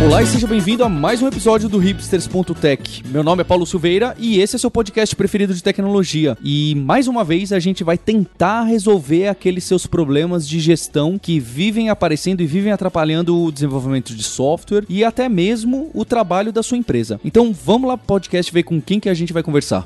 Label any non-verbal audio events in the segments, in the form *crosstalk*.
Olá e seja bem-vindo a mais um episódio do Hipsters.tech. Meu nome é Paulo Silveira e esse é seu podcast preferido de tecnologia. E mais uma vez a gente vai tentar resolver aqueles seus problemas de gestão que vivem aparecendo e vivem atrapalhando o desenvolvimento de software e até mesmo o trabalho da sua empresa. Então vamos lá pro podcast ver com quem que a gente vai conversar.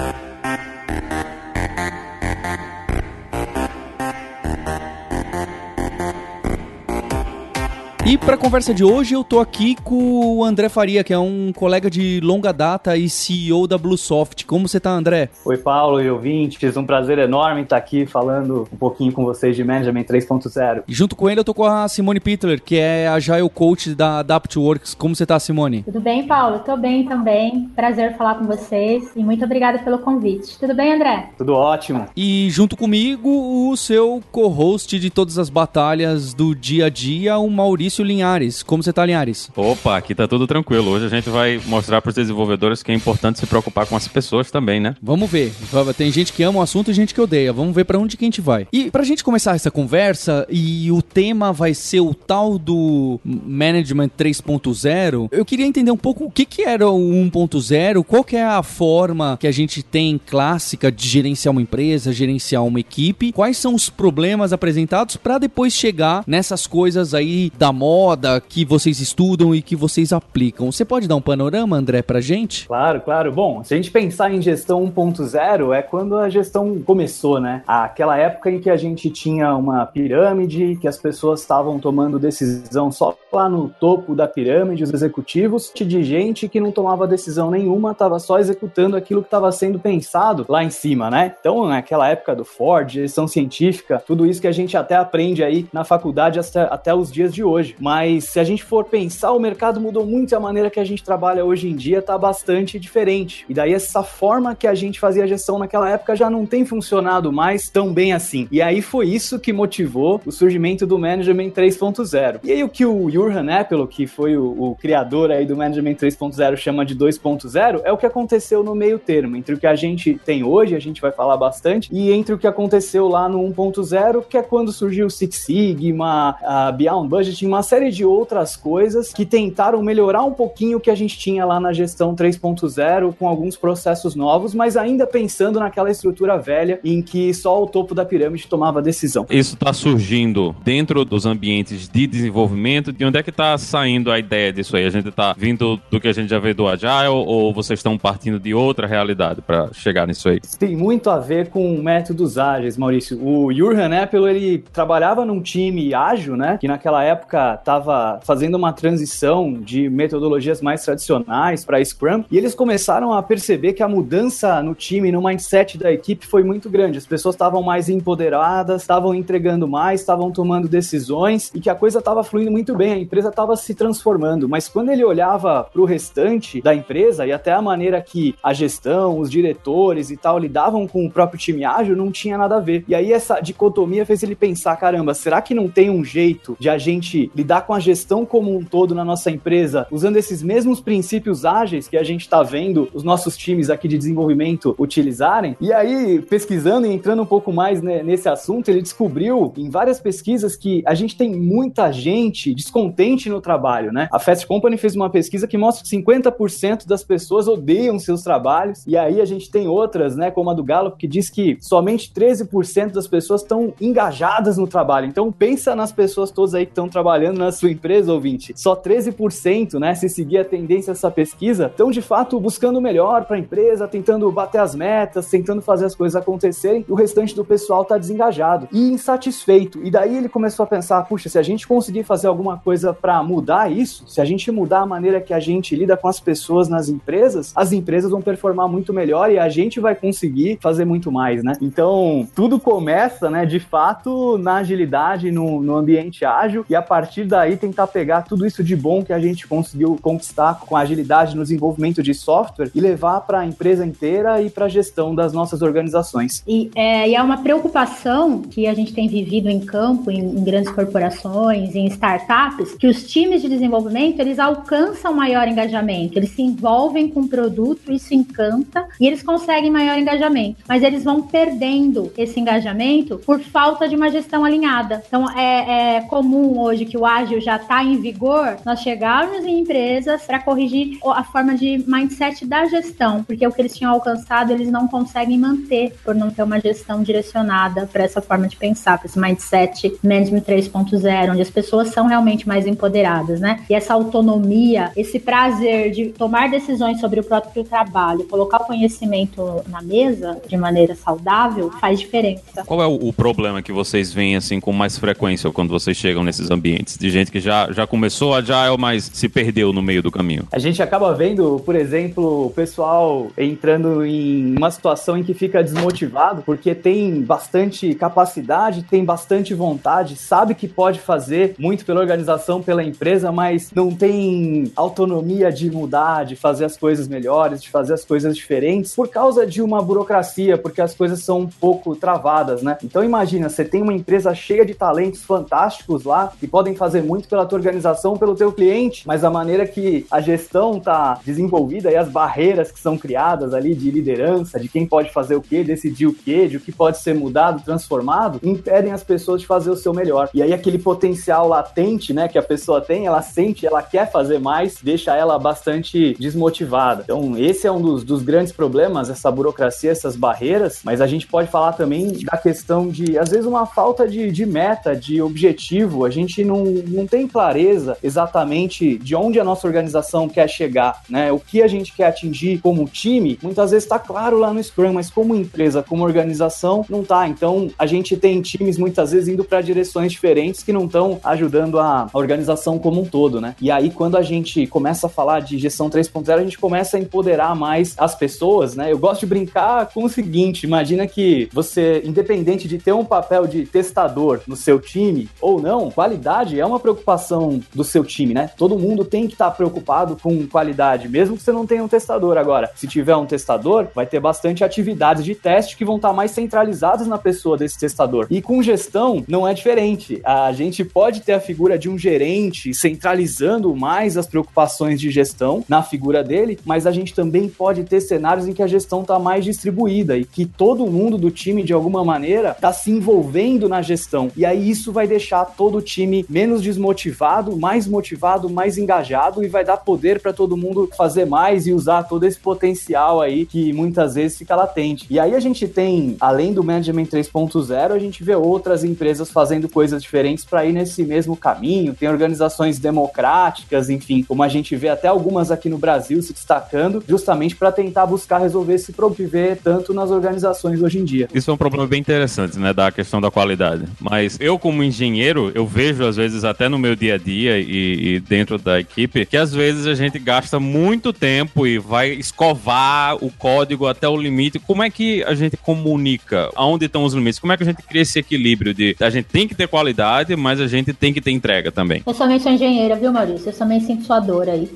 E para a conversa de hoje, eu tô aqui com o André Faria, que é um colega de longa data e CEO da Bluesoft. Como você tá, André? Oi, Paulo e ouvintes. Um prazer enorme estar aqui falando um pouquinho com vocês de Management 3.0. E junto com ele, eu tô com a Simone Pitler, que é a Agile Coach da AdaptWorks. Como você tá, Simone? Tudo bem, Paulo? Tô bem também. Prazer falar com vocês e muito obrigada pelo convite. Tudo bem, André? Tudo ótimo. E junto comigo, o seu co-host de todas as batalhas do dia a dia, o Maurício Maurício Linhares. Como você tá, Linhares? Opa, aqui tá tudo tranquilo. Hoje a gente vai mostrar para os desenvolvedores que é importante se preocupar com as pessoas também, né? Vamos ver. Tem gente que ama o assunto e gente que odeia. Vamos ver para onde que a gente vai. E pra gente começar essa conversa, e o tema vai ser o tal do Management 3.0, eu queria entender um pouco o que que era o 1.0, qual que é a forma que a gente tem clássica de gerenciar uma empresa, gerenciar uma equipe, quais são os problemas apresentados para depois chegar nessas coisas aí da moda que vocês estudam e que vocês aplicam. Você pode dar um panorama, André, pra gente? Claro, claro. Bom, se a gente pensar em gestão 1.0, é quando a gestão começou, né? Aquela época em que a gente tinha uma pirâmide, que as pessoas estavam tomando decisão só lá no topo da pirâmide, os executivos, de gente que não tomava decisão nenhuma, estava só executando aquilo que estava sendo pensado lá em cima, né? Então, naquela época do Ford, gestão científica, tudo isso que a gente até aprende aí na faculdade até, até os dias de hoje. Mas se a gente for pensar, o mercado mudou muito e a maneira que a gente trabalha hoje em dia está bastante diferente. E daí essa forma que a gente fazia gestão naquela época já não tem funcionado mais tão bem assim. E aí foi isso que motivou o surgimento do Management 3.0. E aí o que o Jurgen Appel, que foi o, o criador aí do Management 3.0, chama de 2.0, é o que aconteceu no meio termo, entre o que a gente tem hoje, a gente vai falar bastante, e entre o que aconteceu lá no 1.0, que é quando surgiu o Six Sigma, a Beyond Budgeting, uma série de outras coisas que tentaram melhorar um pouquinho o que a gente tinha lá na gestão 3.0 com alguns processos novos, mas ainda pensando naquela estrutura velha em que só o topo da pirâmide tomava decisão. Isso está surgindo dentro dos ambientes de desenvolvimento. De onde é que está saindo a ideia disso aí? A gente está vindo do que a gente já vê do Agile ou vocês estão partindo de outra realidade para chegar nisso aí? Tem muito a ver com métodos ágeis, Maurício. O Jurgen Appel, ele trabalhava num time ágil, né? Que naquela época estava fazendo uma transição de metodologias mais tradicionais para Scrum e eles começaram a perceber que a mudança no time, no mindset da equipe foi muito grande. As pessoas estavam mais empoderadas, estavam entregando mais, estavam tomando decisões e que a coisa estava fluindo muito bem, a empresa estava se transformando. Mas quando ele olhava para o restante da empresa e até a maneira que a gestão, os diretores e tal lidavam com o próprio time ágil, não tinha nada a ver. E aí essa dicotomia fez ele pensar: caramba, será que não tem um jeito de a gente lidar com a gestão como um todo na nossa empresa, usando esses mesmos princípios ágeis que a gente está vendo os nossos times aqui de desenvolvimento utilizarem. E aí, pesquisando e entrando um pouco mais né, nesse assunto, ele descobriu em várias pesquisas que a gente tem muita gente descontente no trabalho, né? A Fast Company fez uma pesquisa que mostra que 50% das pessoas odeiam seus trabalhos. E aí a gente tem outras, né, como a do Gallup, que diz que somente 13% das pessoas estão engajadas no trabalho. Então pensa nas pessoas todas aí que estão trabalhando trabalhando na sua empresa, ouvinte, só 13%, né, se seguir a tendência dessa pesquisa, estão de fato buscando o melhor para a empresa, tentando bater as metas, tentando fazer as coisas acontecerem, e o restante do pessoal está desengajado e insatisfeito. E daí ele começou a pensar, puxa, se a gente conseguir fazer alguma coisa para mudar isso, se a gente mudar a maneira que a gente lida com as pessoas nas empresas, as empresas vão performar muito melhor e a gente vai conseguir fazer muito mais, né? Então, tudo começa, né, de fato, na agilidade, no, no ambiente ágil, e a partir partir daí tentar pegar tudo isso de bom que a gente conseguiu conquistar com agilidade no desenvolvimento de software e levar para a empresa inteira e para a gestão das nossas organizações. E é, e é, uma preocupação que a gente tem vivido em campo, em, em grandes corporações, em startups, que os times de desenvolvimento eles alcançam maior engajamento, eles se envolvem com o produto, isso encanta e eles conseguem maior engajamento, mas eles vão perdendo esse engajamento por falta de uma gestão alinhada. Então é, é comum hoje que o ágil já está em vigor, nós chegarmos em empresas para corrigir a forma de mindset da gestão, porque o que eles tinham alcançado eles não conseguem manter por não ter uma gestão direcionada para essa forma de pensar, para esse mindset management 3.0, onde as pessoas são realmente mais empoderadas, né? E essa autonomia, esse prazer de tomar decisões sobre o próprio trabalho, colocar o conhecimento na mesa de maneira saudável, faz diferença. Qual é o, o problema que vocês veem assim com mais frequência quando vocês chegam nesses ambientes? De gente que já, já começou a Agile, mas se perdeu no meio do caminho? A gente acaba vendo, por exemplo, o pessoal entrando em uma situação em que fica desmotivado porque tem bastante capacidade, tem bastante vontade, sabe que pode fazer muito pela organização, pela empresa, mas não tem autonomia de mudar, de fazer as coisas melhores, de fazer as coisas diferentes, por causa de uma burocracia, porque as coisas são um pouco travadas, né? Então imagina, você tem uma empresa cheia de talentos fantásticos lá que podem fazer muito pela tua organização, pelo teu cliente, mas a maneira que a gestão tá desenvolvida e as barreiras que são criadas ali de liderança, de quem pode fazer o que, decidir o que, de o que pode ser mudado, transformado, impedem as pessoas de fazer o seu melhor. E aí aquele potencial latente, né, que a pessoa tem, ela sente, ela quer fazer mais, deixa ela bastante desmotivada. Então, esse é um dos, dos grandes problemas, essa burocracia, essas barreiras, mas a gente pode falar também da questão de, às vezes, uma falta de, de meta, de objetivo. A gente não, não tem clareza exatamente de onde a nossa organização quer chegar, né? O que a gente quer atingir como time, muitas vezes está claro lá no Scrum, mas como empresa, como organização, não tá. Então, a gente tem times muitas vezes indo para direções diferentes que não estão ajudando a organização como um todo, né? E aí, quando a gente começa a falar de gestão 3.0, a gente começa a empoderar mais as pessoas, né? Eu gosto de brincar com o seguinte: imagina que você, independente de ter um papel de testador no seu time ou não, qualidade é uma preocupação do seu time, né? Todo mundo tem que estar tá preocupado com qualidade, mesmo que você não tenha um testador. Agora, se tiver um testador, vai ter bastante atividades de teste que vão estar tá mais centralizadas na pessoa desse testador. E com gestão, não é diferente. A gente pode ter a figura de um gerente centralizando mais as preocupações de gestão na figura dele, mas a gente também pode ter cenários em que a gestão está mais distribuída e que todo mundo do time, de alguma maneira, está se envolvendo na gestão. E aí isso vai deixar todo o time menos desmotivado, mais motivado, mais engajado e vai dar poder para todo mundo fazer mais e usar todo esse potencial aí que muitas vezes fica latente. E aí a gente tem, além do Management 3.0, a gente vê outras empresas fazendo coisas diferentes para ir nesse mesmo caminho. Tem organizações democráticas, enfim, como a gente vê até algumas aqui no Brasil se destacando, justamente para tentar buscar resolver esse problema tanto nas organizações hoje em dia. Isso é um problema bem interessante, né, da questão da qualidade. Mas eu, como engenheiro, eu vejo às vezes até no meu dia a dia e, e dentro da equipe que às vezes a gente gasta muito tempo e vai escovar o código até o limite. Como é que a gente comunica? Aonde estão os limites? Como é que a gente cria esse equilíbrio de a gente tem que ter qualidade, mas a gente tem que ter entrega também? Eu também sou engenheira, viu, Maurício? Eu também sinto sua dor aí.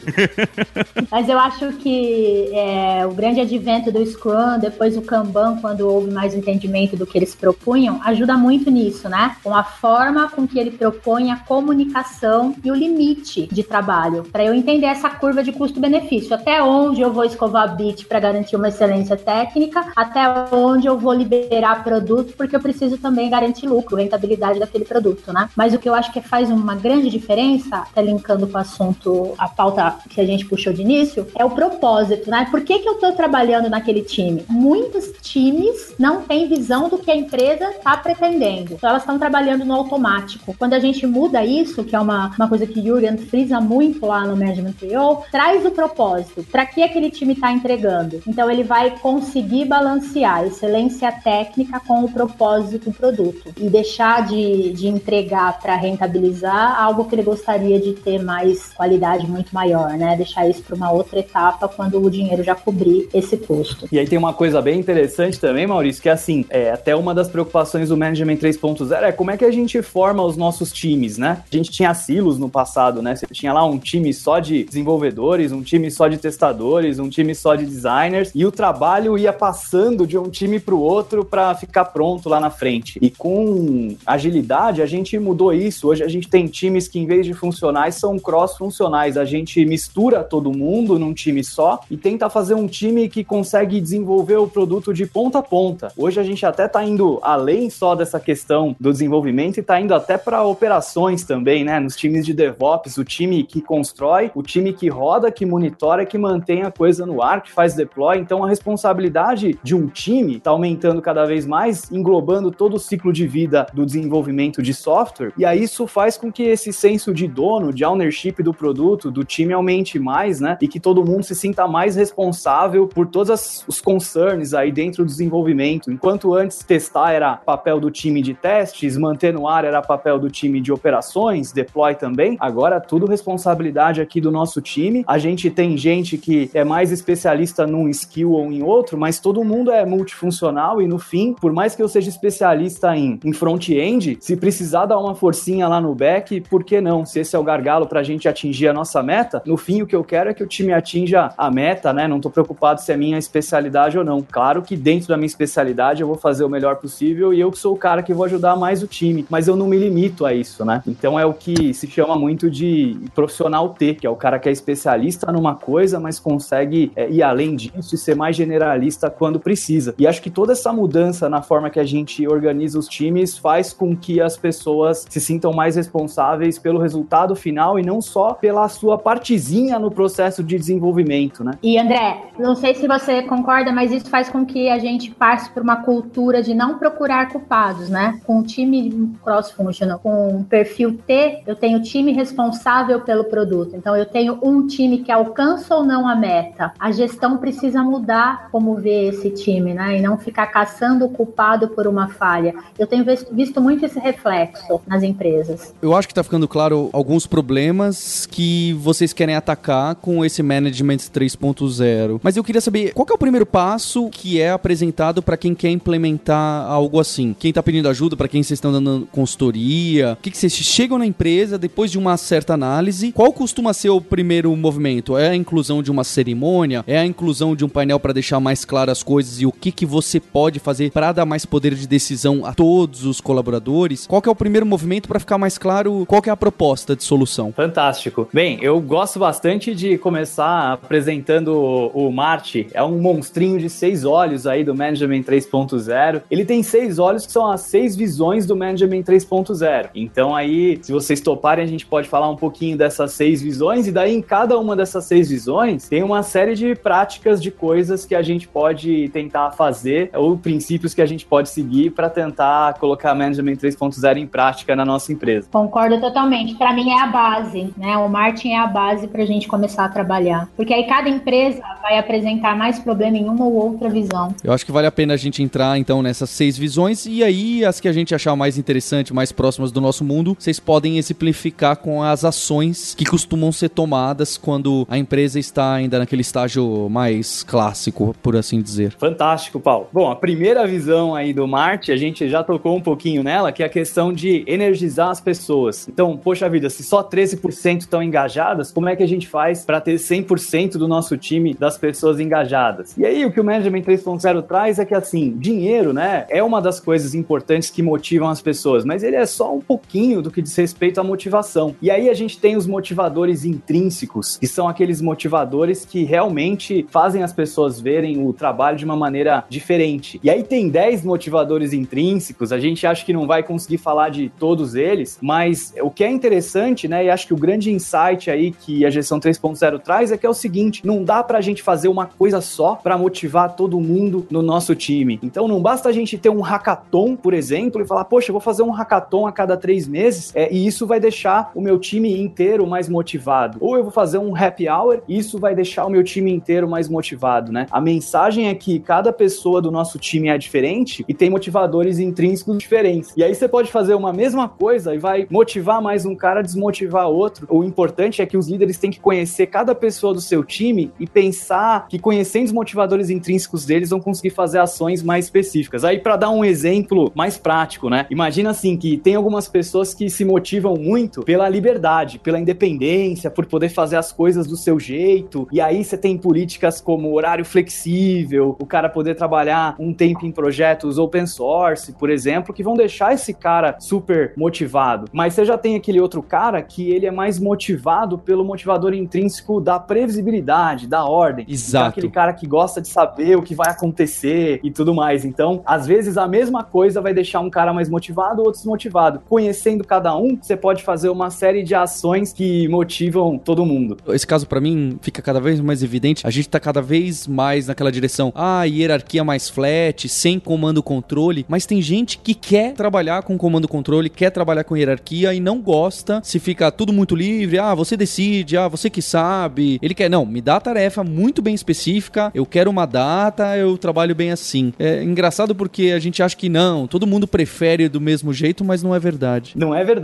*laughs* mas eu acho que é, o grande advento do Scrum, depois o Kanban, quando houve mais entendimento do que eles propunham, ajuda muito nisso, né? Com a forma com que ele propõe a comunicação e o limite de trabalho, para eu entender essa curva de custo-benefício, até onde eu vou escovar bit para garantir uma excelência técnica, até onde eu vou liberar produto, porque eu preciso também garantir lucro, rentabilidade daquele produto, né? Mas o que eu acho que faz uma grande diferença, até linkando com o assunto, a pauta que a gente puxou de início, é o propósito, né? Por que, que eu estou trabalhando naquele time? Muitos times não têm visão do que a empresa está pretendendo. Então elas estão trabalhando no automático. Quando a gente muda isso, que é uma, uma coisa que Jürgen frisa muito lá no Management PO, traz o propósito. Para que aquele time está entregando? Então ele vai conseguir balancear excelência técnica com o propósito do produto e deixar de, de entregar para rentabilizar algo que ele gostaria de ter mais qualidade muito maior, né? Deixar isso para uma outra etapa quando o dinheiro já cobrir esse custo. E aí tem uma coisa bem interessante também, Maurício, que é assim, é, até uma das preocupações do Management 3.0 é como é que a gente forma os nossos times, né? Né? A gente tinha silos no passado, né? Você tinha lá um time só de desenvolvedores, um time só de testadores, um time só de designers, e o trabalho ia passando de um time para o outro para ficar pronto lá na frente. E com agilidade, a gente mudou isso. Hoje a gente tem times que, em vez de funcionais, são cross-funcionais. A gente mistura todo mundo num time só e tenta fazer um time que consegue desenvolver o produto de ponta a ponta. Hoje a gente até está indo além só dessa questão do desenvolvimento e está indo até para operações também, né? Nos times de DevOps, o time que constrói, o time que roda, que monitora, que mantém a coisa no ar, que faz deploy. Então a responsabilidade de um time está aumentando cada vez mais, englobando todo o ciclo de vida do desenvolvimento de software. E aí isso faz com que esse senso de dono, de ownership do produto, do time aumente mais, né? E que todo mundo se sinta mais responsável por todos os concerns aí dentro do desenvolvimento. Enquanto antes testar era papel do time de testes, manter no ar era papel do time de operações, deploy também, agora tudo responsabilidade aqui do nosso time. A gente tem gente que é mais especialista num skill ou em outro, mas todo mundo é multifuncional e no fim, por mais que eu seja especialista em, em front-end, se precisar dar uma forcinha lá no back, por que não? Se esse é o gargalo para a gente atingir a nossa meta, no fim o que eu quero é que o time atinja a meta, né? Não tô preocupado se é minha especialidade ou não. Claro que dentro da minha especialidade eu vou fazer o melhor possível e eu sou o cara que vou ajudar mais o time, mas eu não me limito a isso, né? Então é o que se chama muito de profissional T, que é o cara que é especialista numa coisa, mas consegue é, ir além disso e ser mais generalista quando precisa. E acho que toda essa mudança na forma que a gente organiza os times faz com que as pessoas se sintam mais responsáveis pelo resultado final e não só pela sua partezinha no processo de desenvolvimento, né? E André, não sei se você concorda, mas isso faz com que a gente passe por uma cultura de não procurar culpados, né? Com o time cross-functional, com o perfil T, eu tenho time responsável pelo produto. Então eu tenho um time que alcança ou não a meta. A gestão precisa mudar como ver esse time, né? E não ficar caçando o culpado por uma falha. Eu tenho visto muito esse reflexo nas empresas. Eu acho que está ficando claro alguns problemas que vocês querem atacar com esse Management 3.0. Mas eu queria saber qual é o primeiro passo que é apresentado para quem quer implementar algo assim? Quem está pedindo ajuda, para quem vocês estão dando consultoria? O que, que vocês chegam na empresa depois de uma certa análise? Qual costuma ser o primeiro movimento? É a inclusão de uma cerimônia? É a inclusão de um painel para deixar mais claras as coisas e o que, que você pode fazer para dar mais poder de decisão a todos os colaboradores? Qual é o primeiro movimento para ficar mais claro qual é a proposta de solução? Fantástico. Bem, eu gosto bastante de começar apresentando o Marte. É um monstrinho de seis olhos aí do Management 3.0. Ele tem seis olhos que são as seis visões do Management 3.0. Então aí, se vocês toparem, a gente pode falar um pouquinho dessas seis visões e daí em cada uma dessas seis visões tem uma série de práticas de coisas que a gente pode tentar fazer ou princípios que a gente pode seguir para tentar colocar Management 3.0 em prática na nossa empresa. Concordo totalmente. Para mim é a base, né? O Martin é a base para a gente começar a trabalhar, porque aí cada empresa vai apresentar mais problema em uma ou outra visão. Eu acho que vale a pena a gente entrar então nessas seis visões e aí as que a gente achar mais interessante, mais próximas do nosso mundo, vocês podem exemplificar com as ações que costumam ser tomadas quando a empresa está ainda naquele estágio mais clássico, por assim dizer. Fantástico, Paulo. Bom, a primeira visão aí do Marte, a gente já tocou um pouquinho nela, que é a questão de energizar as pessoas. Então, poxa vida, se só 13% estão engajadas, como é que a gente faz para ter 100% do nosso time das pessoas engajadas? E aí, o que o Management 3.0 traz é que, assim, dinheiro, né, é uma das coisas importantes que motivam as pessoas, mas ele é só um pouquinho do que diz respeito à motivação. E aí a gente tem os motivadores intrínsecos, que são aqueles motivadores que realmente fazem as pessoas verem o trabalho de uma maneira diferente. E aí tem 10 motivadores intrínsecos, a gente acha que não vai conseguir falar de todos eles, mas o que é interessante, né, e acho que o grande insight aí que a gestão 3.0 traz é que é o seguinte, não dá pra gente fazer uma coisa só para motivar todo mundo no nosso time. Então não basta a gente ter um hackathon, por exemplo, e falar, poxa, eu vou fazer um hackathon a cada três meses, é, e isso vai deixar o meu time inteiro mais motivado. Ou eu vou fazer um happy hour, e isso vai deixar o meu time inteiro mais motivado, né? A mensagem é que cada pessoa do nosso time é diferente e tem motivadores intrínsecos diferentes. E aí você pode fazer uma mesma coisa e vai motivar mais um cara, desmotivar outro. O importante é que os líderes têm que conhecer cada pessoa do seu time e pensar que conhecendo os motivadores intrínsecos deles vão conseguir fazer ações mais específicas. Aí para dar um exemplo mais prático, né? Imagina assim que tem algumas pessoas que se motivam muito pela liberdade, pela independência, por poder fazer as coisas do seu jeito. E aí você tem políticas como horário flexível, o cara poder trabalhar um tempo em projetos open source, por exemplo, que vão deixar esse cara super motivado. Mas você já tem aquele outro cara que ele é mais motivado pelo motivador intrínseco da previsibilidade, da ordem. Exato. Então, aquele cara que gosta de saber o que vai acontecer e tudo mais. Então, às vezes a mesma coisa vai deixar um cara mais motivado ou desmotivado. Conhecendo cada um, você pode fazer uma série de ações que motivam todo mundo. Esse caso para mim fica cada vez mais evidente. A gente tá cada vez mais naquela direção, ah, hierarquia mais flat, sem comando controle, mas tem gente que quer trabalhar com comando controle, quer trabalhar com hierarquia e não gosta se fica tudo muito livre, ah, você decide, ah, você que sabe. Ele quer, não, me dá a tarefa muito bem específica, eu quero uma data, eu trabalho bem assim. É engraçado porque a gente acha que não, todo mundo prefere do mesmo jeito, mas não é verdade. Não é verdade.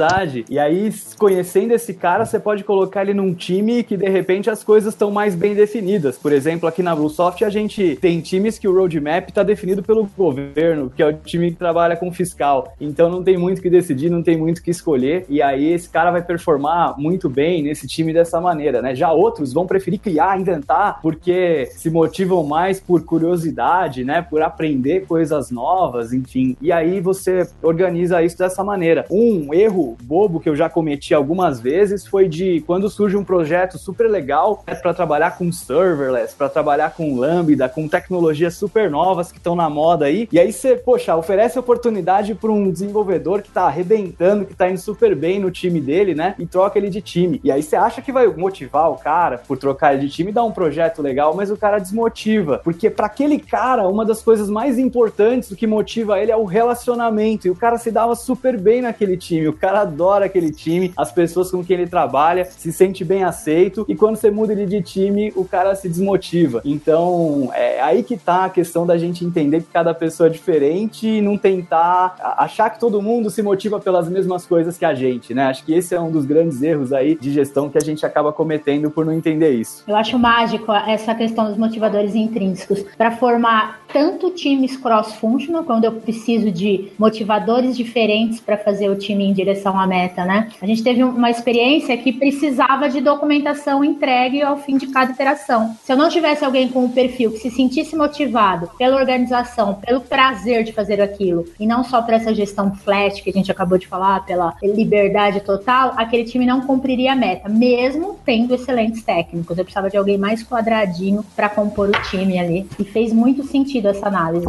E aí, conhecendo esse cara, você pode colocar ele num time que de repente as coisas estão mais bem definidas. Por exemplo, aqui na Bluesoft a gente tem times que o roadmap está definido pelo governo, que é o time que trabalha com fiscal. Então não tem muito que decidir, não tem muito que escolher. E aí esse cara vai performar muito bem nesse time dessa maneira, né? Já outros vão preferir criar, inventar, porque se motivam mais por curiosidade, né? Por aprender coisas novas, enfim. E aí você organiza isso dessa maneira. Um erro bobo que eu já cometi algumas vezes foi de quando surge um projeto super legal é para trabalhar com serverless, para trabalhar com Lambda, com tecnologias super novas que estão na moda aí. E aí você, poxa, oferece oportunidade para um desenvolvedor que tá arrebentando, que tá indo super bem no time dele, né? E troca ele de time. E aí você acha que vai motivar o cara por trocar ele de time e dar um projeto legal, mas o cara desmotiva. Porque para aquele cara, uma das coisas mais importantes do que motiva ele é o relacionamento. E o cara se dava super bem naquele time. O cara adora aquele time, as pessoas com quem ele trabalha, se sente bem aceito. E quando você muda ele de time, o cara se desmotiva. Então, é aí que tá a questão da gente entender que cada pessoa é diferente e não tentar achar que todo mundo se motiva pelas mesmas coisas que a gente, né? Acho que esse é um dos grandes erros aí de gestão que a gente acaba cometendo por não entender isso. Eu acho mágico essa questão dos motivadores intrínsecos para formar tanto times cross-functional, quando eu preciso de motivadores diferentes para fazer o time em direção à meta, né? A gente teve uma experiência que precisava de documentação entregue ao fim de cada iteração. Se eu não tivesse alguém com o um perfil que se sentisse motivado pela organização, pelo prazer de fazer aquilo, e não só para essa gestão flat que a gente acabou de falar, pela liberdade total, aquele time não cumpriria a meta, mesmo tendo excelentes técnicos. Eu precisava de alguém mais quadradinho para compor o time ali. E fez muito sentido essa análise.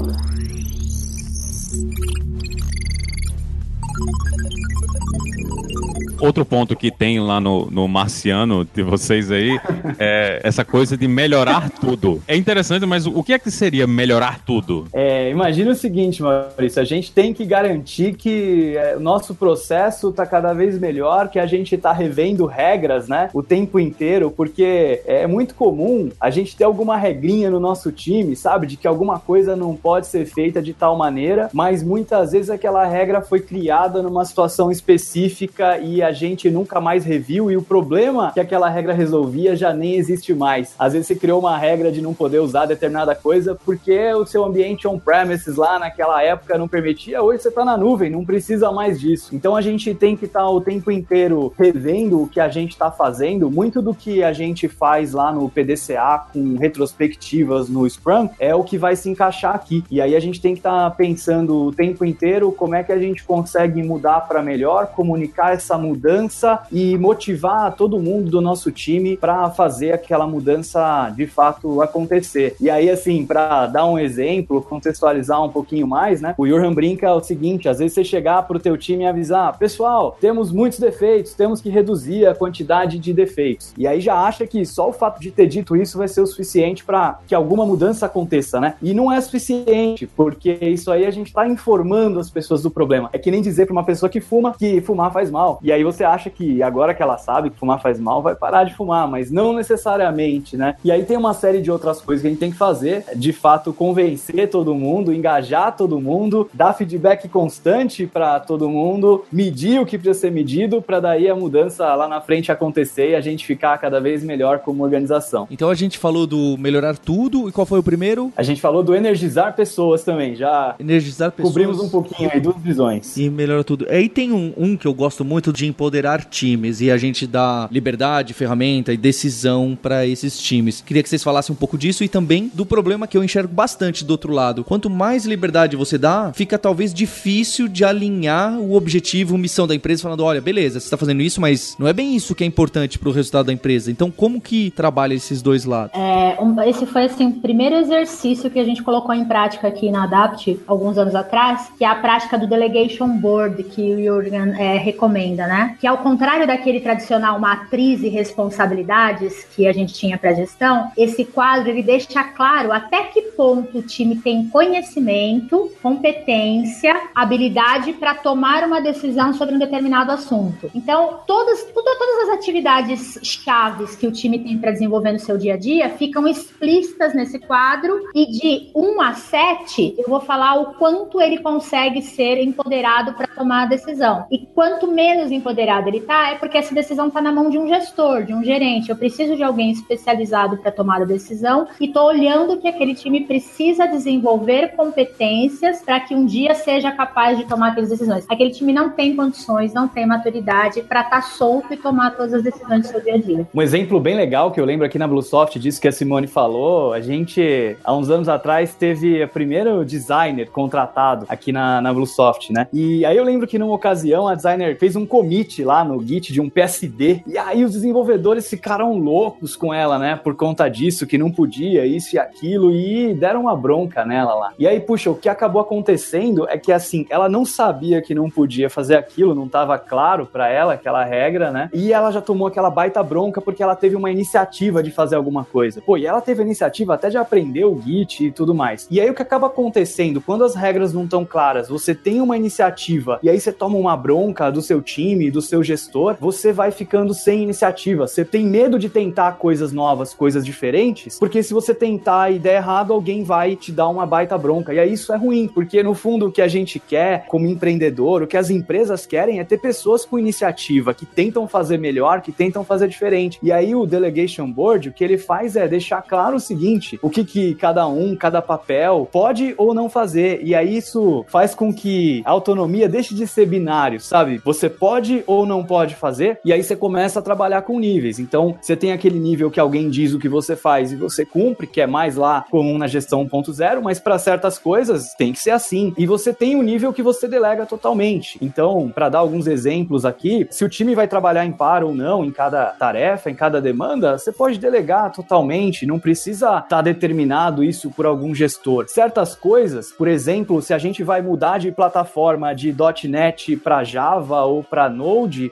Outro ponto que tem lá no, no Marciano de vocês aí é essa coisa de melhorar tudo. É interessante, mas o que é que seria melhorar tudo? É, imagina o seguinte, Maurício, a gente tem que garantir que é, o nosso processo está cada vez melhor, que a gente está revendo regras, né, o tempo inteiro, porque é muito comum a gente ter alguma regrinha no nosso time, sabe, de que alguma coisa não pode ser feita de tal maneira, mas muitas vezes aquela regra foi criada numa situação específica e a gente nunca mais reviu e o problema que aquela regra resolvia já nem existe mais. Às vezes você criou uma regra de não poder usar determinada coisa porque o seu ambiente on-premises lá naquela época não permitia, hoje você está na nuvem, não precisa mais disso. Então a gente tem que estar tá o tempo inteiro revendo o que a gente está fazendo. Muito do que a gente faz lá no PDCA com retrospectivas no Scrum é o que vai se encaixar aqui. E aí a gente tem que estar tá pensando o tempo inteiro como é que a gente consegue mudar para melhor, comunicar essa mudança mudança e motivar todo mundo do nosso time para fazer aquela mudança de fato acontecer. E aí, assim, para dar um exemplo, contextualizar um pouquinho mais, né? O Johan brinca o seguinte: às vezes você chegar para o teu time e avisar, pessoal, temos muitos defeitos, temos que reduzir a quantidade de defeitos. E aí já acha que só o fato de ter dito isso vai ser o suficiente para que alguma mudança aconteça, né? E não é suficiente, porque isso aí a gente está informando as pessoas do problema. É que nem dizer para uma pessoa que fuma que fumar faz mal. E aí você você acha que agora que ela sabe que fumar faz mal, vai parar de fumar, mas não necessariamente, né? E aí tem uma série de outras coisas que a gente tem que fazer, de fato, convencer todo mundo, engajar todo mundo, dar feedback constante para todo mundo, medir o que precisa ser medido, para daí a mudança lá na frente acontecer e a gente ficar cada vez melhor como organização. Então a gente falou do melhorar tudo, e qual foi o primeiro? A gente falou do energizar pessoas também, já Energizar pessoas. cobrimos um pouquinho aí, duas visões. E melhora tudo. Aí tem um, um que eu gosto muito de empoderar times e a gente dá liberdade, ferramenta e decisão para esses times. Queria que vocês falassem um pouco disso e também do problema que eu enxergo bastante do outro lado. Quanto mais liberdade você dá, fica talvez difícil de alinhar o objetivo, missão da empresa, falando: olha, beleza, você está fazendo isso, mas não é bem isso que é importante para o resultado da empresa. Então, como que trabalha esses dois lados? É, um- esse foi assim, o primeiro exercício que a gente colocou em prática aqui na Adapt alguns anos atrás, que é a prática do Delegation Board que o Jürgen é, recomenda, né? Que ao contrário daquele tradicional matriz e responsabilidades que a gente tinha para gestão, esse quadro ele deixa claro até que ponto o time tem conhecimento, competência, habilidade para tomar uma decisão sobre um determinado assunto. Então, todas, todas as atividades chaves que o time tem para desenvolver no seu dia a dia ficam explícitas nesse quadro e de 1 a 7 eu vou falar o quanto ele consegue ser empoderado para tomar a decisão. E quanto menos empoderado ele tá, é porque essa decisão está na mão de um gestor, de um gerente. Eu preciso de alguém especializado para tomar a decisão e tô olhando que aquele time precisa desenvolver competências para que um dia seja capaz de tomar aquelas decisões. Aquele time não tem condições, não tem maturidade para estar solto e tomar todas as decisões do seu dia a dia. Um exemplo bem legal que eu lembro aqui na Bluesoft disso que a Simone falou, a gente, há uns anos atrás, teve o primeiro designer contratado aqui na, na Bluesoft, né? E aí eu lembro que numa ocasião a designer fez um commit lá no Git de um PSD, e aí os desenvolvedores ficaram loucos com ela, né? Por conta disso, que não podia, isso e aquilo, e deram uma bronca nela lá. E aí, puxa, o que acabou acontecendo é que assim, ela não sabia que não podia fazer aquilo, não estava claro pra ela aquela regra, né? E ela já tomou aquela baita bronca porque ela teve uma iniciativa de fazer alguma coisa. Pô, e ela teve a iniciativa até de aprender o Git e tudo mais. E aí o que acaba acontecendo, quando as regras não estão claras, você tem uma iniciativa e aí você toma uma bronca do seu time, do seu gestor, você vai ficando sem iniciativa. Você tem medo de tentar coisas novas, coisas diferentes, porque se você tentar e der errado, alguém vai te dar uma baita bronca. E aí isso é ruim, porque no fundo o que a gente quer como empreendedor, o que as empresas querem é ter pessoas com iniciativa, que tentam fazer melhor, que tentam fazer diferente. E aí o Delegation Board, o que ele faz é deixar claro o seguinte, o que, que cada um, cada papel pode ou não fazer. E aí isso faz com que a autonomia deixe de ser binário, sabe? Você pode ou não pode fazer, e aí você começa a trabalhar com níveis. Então, você tem aquele nível que alguém diz o que você faz e você cumpre, que é mais lá comum na gestão 1.0, mas para certas coisas tem que ser assim. E você tem um nível que você delega totalmente. Então, para dar alguns exemplos aqui, se o time vai trabalhar em par ou não em cada tarefa, em cada demanda, você pode delegar totalmente, não precisa estar determinado isso por algum gestor. Certas coisas, por exemplo, se a gente vai mudar de plataforma de .NET para Java ou para Node,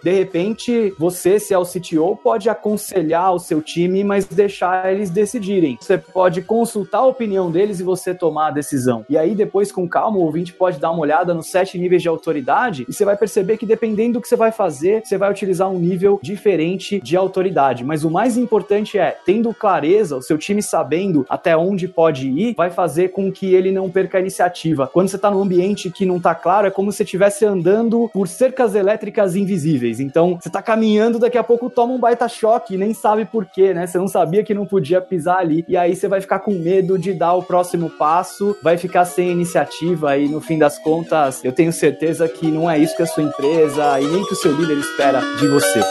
de repente você, se é o CTO, pode aconselhar o seu time, mas deixar eles decidirem. Você pode consultar a opinião deles e você tomar a decisão. E aí depois com calma o ouvinte pode dar uma olhada nos sete níveis de autoridade e você vai perceber que dependendo do que você vai fazer, você vai utilizar um nível diferente de autoridade. Mas o mais importante é, tendo clareza, o seu time sabendo até onde pode ir, vai fazer com que ele não perca a iniciativa. Quando você está num ambiente que não está claro, é como se você estivesse andando por cercas elétricas invisíveis. Então, você está caminhando, daqui a pouco toma um baita choque e nem sabe por quê, né? Você não sabia que não podia pisar ali. E aí você vai ficar com medo de dar o próximo passo, vai ficar sem iniciativa e no fim das contas, eu tenho certeza que não é isso que a sua empresa e nem que o seu líder espera de você.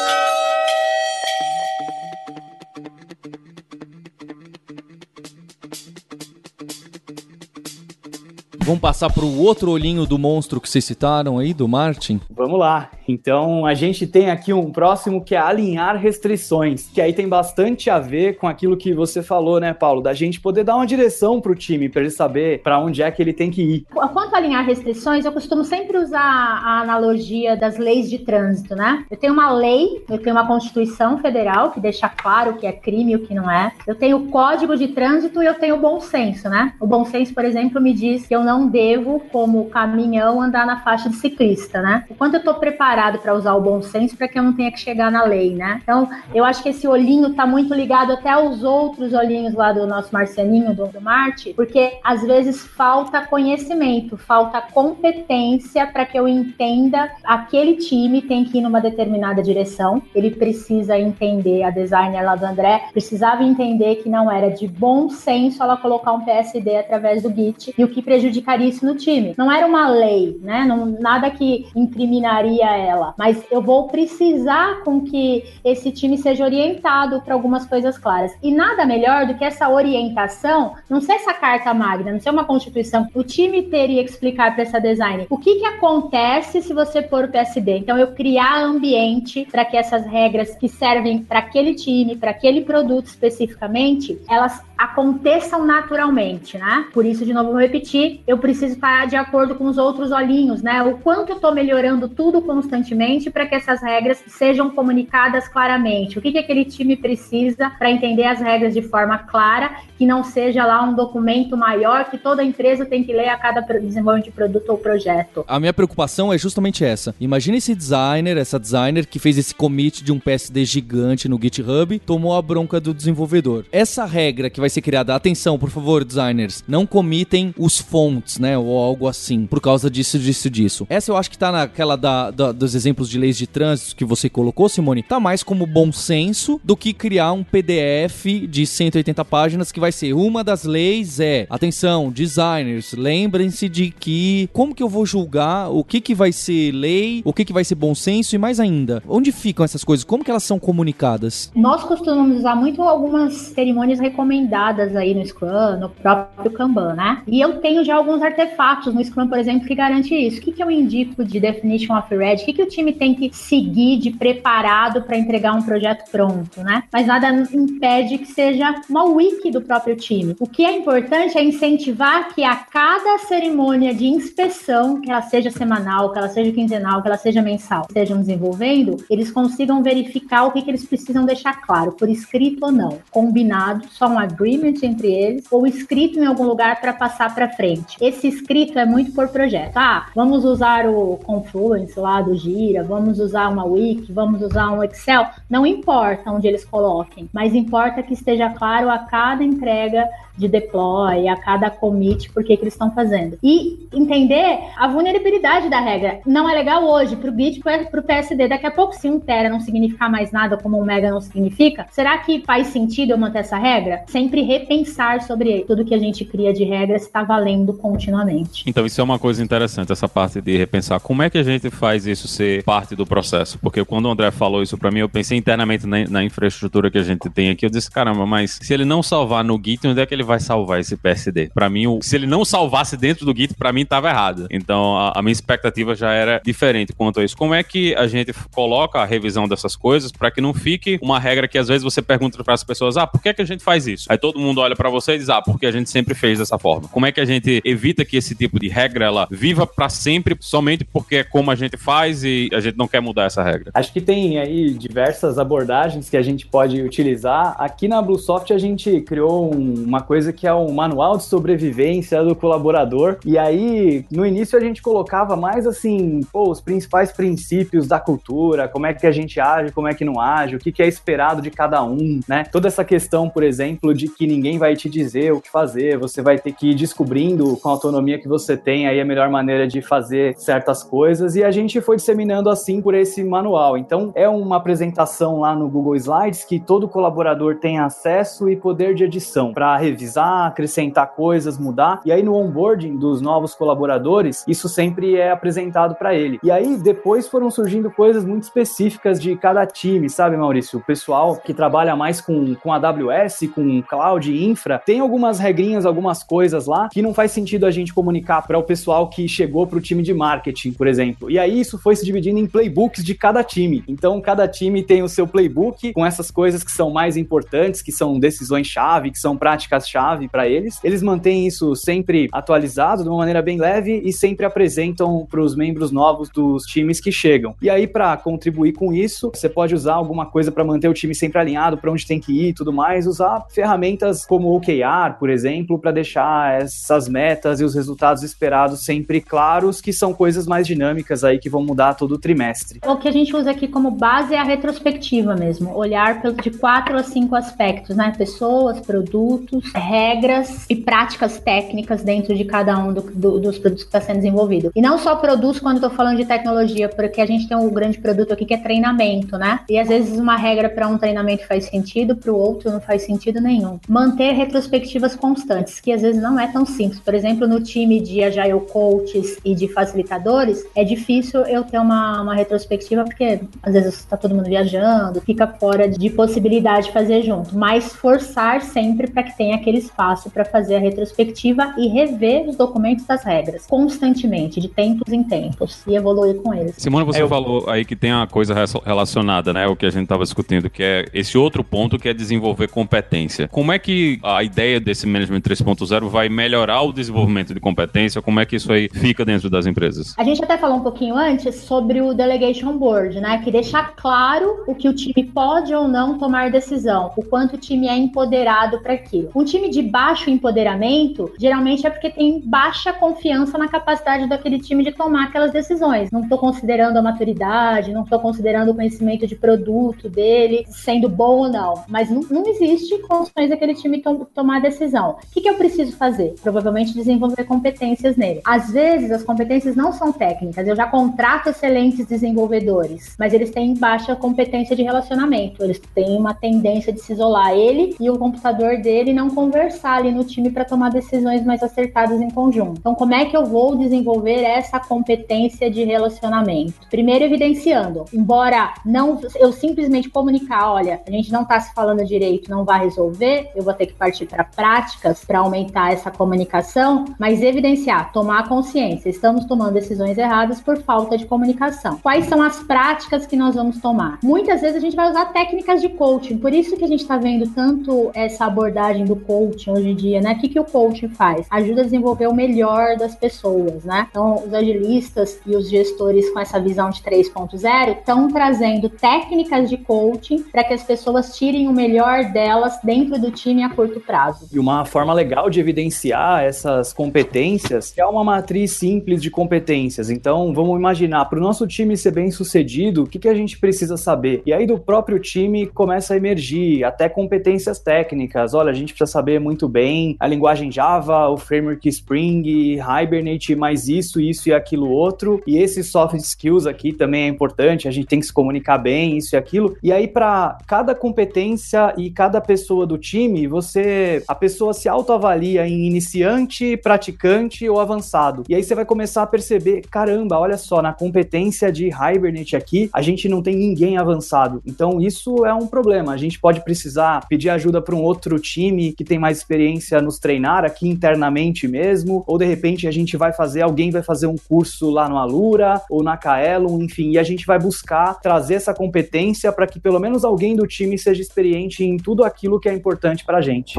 Vamos passar pro outro olhinho do monstro que vocês citaram aí, do Martin? Vamos lá. Então, a gente tem aqui um próximo que é alinhar restrições, que aí tem bastante a ver com aquilo que você falou, né, Paulo, da gente poder dar uma direção pro time para ele saber para onde é que ele tem que ir. Quanto a alinhar restrições, eu costumo sempre usar a analogia das leis de trânsito, né? Eu tenho uma lei, eu tenho uma Constituição Federal que deixa claro o que é crime e o que não é. Eu tenho o Código de Trânsito e eu tenho o bom senso, né? O bom senso, por exemplo, me diz que eu não devo, como caminhão, andar na faixa de ciclista, né? O quanto eu tô preparado preparado para usar o bom senso para que eu não tenha que chegar na lei, né? Então, eu acho que esse olhinho está muito ligado até aos outros olhinhos lá do nosso marcianinho, do, do Marte, porque às vezes falta conhecimento, falta competência para que eu entenda aquele time tem que ir numa determinada direção, ele precisa entender, a designer lá do André precisava entender que não era de bom senso ela colocar um PSD através do Git e o que prejudicaria isso no time. Não era uma lei, né? Não, nada que incriminaria ela, mas eu vou precisar com que esse time seja orientado para algumas coisas claras. E nada melhor do que essa orientação, não ser essa carta magna, não ser uma constituição. O time teria que explicar para essa designer o que, que acontece se você pôr o PSD. Então, eu criar ambiente para que essas regras que servem para aquele time, para aquele produto especificamente, elas aconteçam naturalmente, né? Por isso, de novo, vou repetir, eu preciso estar de acordo com os outros olhinhos, né? O quanto eu estou melhorando tudo constantemente para que essas regras sejam comunicadas claramente. O que, que aquele time precisa para entender as regras de forma clara, que não seja lá um documento maior que toda empresa tem que ler a cada desenvolvimento de produto ou projeto. A minha preocupação é justamente essa. Imagina esse designer, essa designer que fez esse commit de um PSD gigante no GitHub, tomou a bronca do desenvolvedor. Essa regra que vai ser criada. Atenção, por favor, designers, não comitem os fonts, né, ou algo assim, por causa disso, disso, disso. Essa eu acho que tá naquela da, da, dos exemplos de leis de trânsito que você colocou, Simone, tá mais como bom senso do que criar um PDF de 180 páginas que vai ser uma das leis é, atenção, designers, lembrem-se de que como que eu vou julgar o que que vai ser lei, o que que vai ser bom senso e mais ainda, onde ficam essas coisas? Como que elas são comunicadas? Nós costumamos usar muito algumas cerimônias recomendadas aí no Scrum, no próprio Kanban, né? E eu tenho já alguns artefatos no Scrum, por exemplo, que garante isso. O que, que eu indico de definition of ready? O que, que o time tem que seguir de preparado para entregar um projeto pronto, né? Mas nada impede que seja uma wiki do próprio time. O que é importante é incentivar que a cada cerimônia de inspeção, que ela seja semanal, que ela seja quinzenal, que ela seja mensal, estejam desenvolvendo, eles consigam verificar o que, que eles precisam deixar claro, por escrito ou não, combinado, só um agree agreement entre eles ou escrito em algum lugar para passar para frente. Esse escrito é muito por projeto. Ah, vamos usar o Confluence lá do Gira, vamos usar uma Wiki, vamos usar um Excel. Não importa onde eles coloquem, mas importa que esteja claro a cada entrega de deploy, a cada commit, por que, eles estão fazendo. E entender a vulnerabilidade da regra. Não é legal hoje para o Git, para o PSD. Daqui a pouco, se um Tera não significar mais nada, como um Mega não significa, será que faz sentido eu manter essa regra? Sempre repensar sobre tudo que a gente cria de regras está valendo continuamente. Então, isso é uma coisa interessante, essa parte de repensar. Como é que a gente faz isso ser parte do processo? Porque quando o André falou isso para mim, eu pensei internamente na, na infraestrutura que a gente tem aqui. Eu disse, caramba, mas se ele não salvar no Git, onde é que ele vai salvar esse PSD. Para mim, se ele não salvasse dentro do Git, para mim tava errado. Então, a, a, minha expectativa já era diferente quanto a isso. Como é que a gente coloca a revisão dessas coisas para que não fique uma regra que às vezes você pergunta para as pessoas: "Ah, por que é que a gente faz isso?" Aí todo mundo olha para você e diz: "Ah, porque a gente sempre fez dessa forma". Como é que a gente evita que esse tipo de regra ela viva para sempre somente porque é como a gente faz e a gente não quer mudar essa regra? Acho que tem aí diversas abordagens que a gente pode utilizar. Aqui na Bluesoft a gente criou um, uma coisa que é um manual de sobrevivência do colaborador. E aí, no início, a gente colocava mais assim, pô, os principais princípios da cultura, como é que a gente age, como é que não age, o que, que é esperado de cada um, né? Toda essa questão, por exemplo, de que ninguém vai te dizer o que fazer, você vai ter que ir descobrindo com a autonomia que você tem aí a melhor maneira de fazer certas coisas. E a gente foi disseminando assim por esse manual. Então, é uma apresentação lá no Google Slides que todo colaborador tem acesso e poder de edição para revisar acrescentar coisas, mudar. E aí no onboarding dos novos colaboradores, isso sempre é apresentado para ele. E aí depois foram surgindo coisas muito específicas de cada time, sabe, Maurício? O pessoal que trabalha mais com, com AWS, com cloud e infra, tem algumas regrinhas, algumas coisas lá que não faz sentido a gente comunicar para o pessoal que chegou para o time de marketing, por exemplo. E aí isso foi se dividindo em playbooks de cada time. Então cada time tem o seu playbook com essas coisas que são mais importantes, que são decisões-chave, que são práticas-chave chave para eles. Eles mantêm isso sempre atualizado de uma maneira bem leve e sempre apresentam para os membros novos dos times que chegam. E aí, para contribuir com isso, você pode usar alguma coisa para manter o time sempre alinhado, para onde tem que ir tudo mais, usar ferramentas ferramentas como o OKR, por exemplo, para deixar essas metas e os resultados esperados sempre claros, que são coisas mais dinâmicas aí que vão mudar todo o trimestre. O que a gente usa aqui como base é a retrospectiva mesmo, olhar de quatro a cinco aspectos, né? Pessoas, produtos, regras e práticas técnicas dentro de cada um do, do, dos produtos que está sendo desenvolvido. E não só produtos quando estou falando de tecnologia, porque a gente tem um grande produto aqui que é treinamento, né? E às vezes uma regra para um treinamento faz sentido, para o outro não faz sentido nenhum. Manter retrospectivas constantes, que às vezes não é tão simples. Por exemplo, no time de Agile Coaches e de facilitadores, é difícil eu ter uma, uma retrospectiva, porque às vezes está todo mundo viajando, fica fora de possibilidade de fazer junto. Mas forçar sempre para que tenha aquele espaço para fazer a retrospectiva e rever os documentos das regras constantemente, de tempos em tempos, e evoluir com eles. Simone, você é, eu... falou aí que tem uma coisa relacionada, né? O que a gente estava discutindo, que é esse outro ponto que é desenvolver competência. Como é que a ideia desse Management 3.0 vai melhorar o desenvolvimento de competência? Como é que isso aí fica dentro das empresas? A gente até falou um pouquinho antes sobre o Delegation Board, né? Que deixa claro o que o time pode ou não tomar decisão, o quanto o time é empoderado para aquilo. Um time de baixo empoderamento geralmente é porque tem baixa confiança na capacidade daquele time de tomar aquelas decisões. Não estou considerando a maturidade, não estou considerando o conhecimento de produto dele, sendo bom ou não. Mas não, não existe condições daquele time to tomar decisão. O que, que eu preciso fazer? Provavelmente desenvolver competências nele. Às vezes, as competências não são técnicas. Eu já contrato excelentes desenvolvedores, mas eles têm baixa competência de relacionamento. Eles têm uma tendência de se isolar ele e o computador dele não conversar ali no time para tomar decisões mais acertadas em conjunto. Então, como é que eu vou desenvolver essa competência de relacionamento? Primeiro, evidenciando. Embora não eu simplesmente comunicar, olha, a gente não está se falando direito, não vai resolver, eu vou ter que partir para práticas para aumentar essa comunicação, mas evidenciar, tomar consciência, estamos tomando decisões erradas por falta de comunicação. Quais são as práticas que nós vamos tomar? Muitas vezes a gente vai usar técnicas de coaching, por isso que a gente está vendo tanto essa abordagem do coaching hoje em dia, né? O que, que o coaching faz? Ajuda a desenvolver o melhor das pessoas, né? Então, os agilistas e os gestores com essa visão de 3.0 estão trazendo técnicas de coaching para que as pessoas tirem o melhor delas dentro do time a curto prazo. E uma forma legal de evidenciar essas competências é uma matriz simples de competências. Então, vamos imaginar, para o nosso time ser bem sucedido, o que, que a gente precisa saber? E aí, do próprio time começa a emergir até competências técnicas. Olha, a gente precisa saber muito bem a linguagem Java, o framework Spring, Hibernate, mais isso, isso e aquilo outro. E esses soft skills aqui também é importante, a gente tem que se comunicar bem, isso e aquilo. E aí, para cada competência e cada pessoa do time, você. A pessoa se autoavalia em iniciante, praticante ou avançado. E aí você vai começar a perceber: caramba, olha só, na competência de Hibernate aqui, a gente não tem ninguém avançado. Então, isso é um problema. A gente pode precisar pedir ajuda para um outro time que tem mais experiência nos treinar aqui internamente mesmo, ou de repente a gente vai fazer, alguém vai fazer um curso lá no Alura ou na Kaelon, enfim, e a gente vai buscar trazer essa competência para que pelo menos alguém do time seja experiente em tudo aquilo que é importante para a gente.